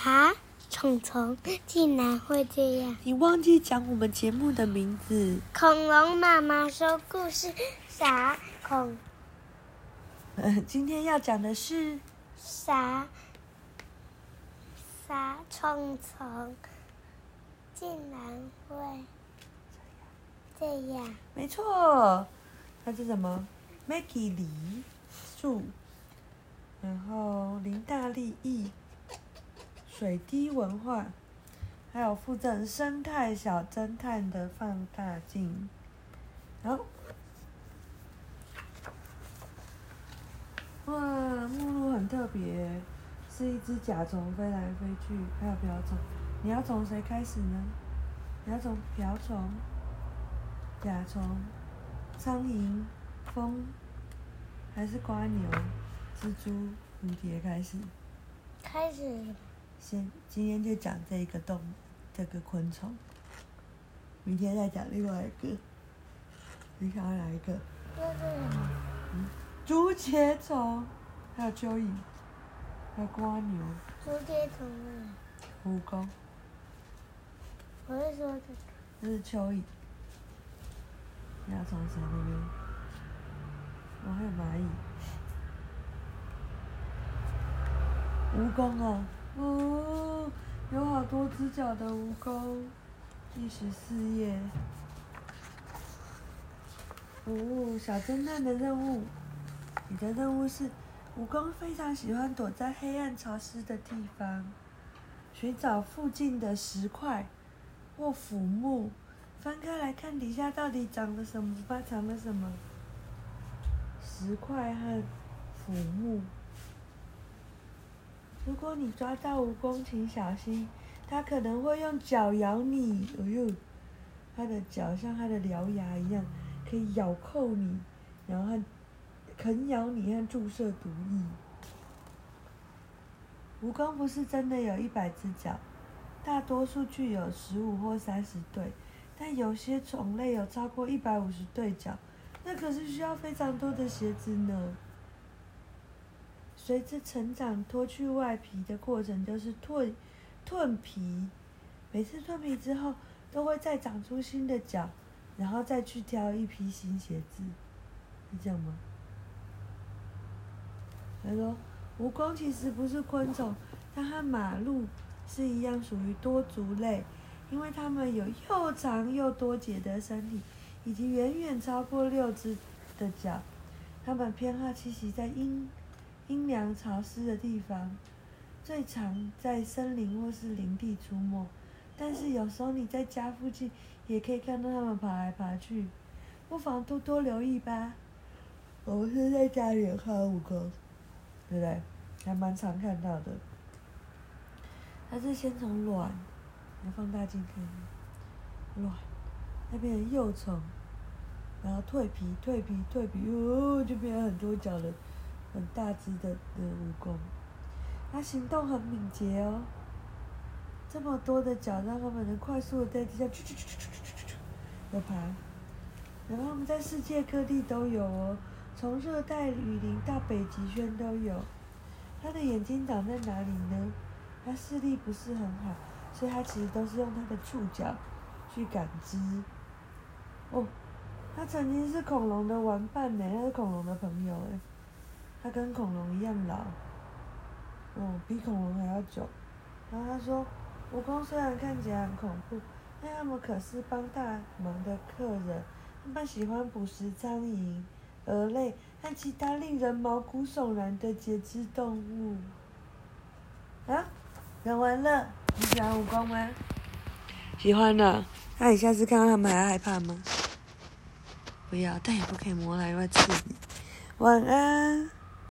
啥？虫虫竟然会这样？你忘记讲我们节目的名字？恐龙妈妈说故事，啥恐？今天要讲的是啥？啥虫虫竟然会这样？没错，它是什么？Maggie 李树，然后林大利译，水滴文化，还有附赠生态小侦探的放大镜。好，哇，目录很特别，是一只甲虫飞来飞去，还有瓢虫。你要从谁开始呢？你要从瓢虫、甲虫、苍蝇、蜂，还是瓜牛、蜘蛛、蝴蝶开始？开始先今天就讲这个动这个昆虫，明天再讲另外一个。你想要哪一个？那是什么？竹节虫，还有蚯蚓，还有瓜牛、竹节虫啊！蜈蚣，我是说这个。这是蚯蚓。你要从谁那边？哦，还有蚂蚁。蜈蚣啊，哦，有好多只脚的蜈蚣。第十四页。哦，小侦探的任务，你的任务是，蜈蚣非常喜欢躲在黑暗潮湿的地方，寻找附近的石块或腐木，翻开来看底下到底长了什么发，藏了什么？石块和腐木。如果你抓到蜈蚣，请小心，它可能会用脚咬你。哎呦，它的脚像它的獠牙一样。可以咬扣你，然后啃咬你和注射毒液。蜈蚣不是真的有一百只脚，大多数具有十五或三十对，但有些种类有超过一百五十对脚，那可是需要非常多的鞋子呢。随着成长，脱去外皮的过程就是蜕蜕皮，每次蜕皮之后都会再长出新的脚。然后再去挑一批新鞋子，是这样吗？他说，蜈蚣其实不是昆虫，它和马鹿是一样属于多足类，因为它们有又长又多节的身体，以及远远超过六只的脚。它们偏好栖息在阴阴凉潮湿的地方，最常在森林或是林地出没。但是有时候你在家附近也可以看到它们爬来爬去，不妨多多留意吧。我们是在家里看蜈蚣，对不对？还蛮常看到的。它是先从卵，来放大镜看，卵，那变成幼虫，然后蜕皮、蜕皮、蜕皮，哦，就变成很多脚的、很大只的的蜈蚣。它行动很敏捷哦。这么多的脚，让他们能快速的在地下去去去去去去去的爬。然后它们在世界各地都有哦，从热带雨林到北极圈都有。它的眼睛长在哪里呢？它视力不是很好，所以它其实都是用它的触角去感知。哦，它曾经是恐龙的玩伴呢，它是恐龙的朋友哎。它跟恐龙一样老，哦，比恐龙还要久。然后他说。蜈蚣虽然看起来很恐怖，但他们可是帮大忙的客人。他们喜欢捕食苍蝇、蛾类和其他令人毛骨悚然的节肢动物。啊，讲完了。你喜欢蜈蚣吗？喜欢的。那你下次看到他们还要害怕吗？不要，但也不可以摸来，因为刺你。晚安。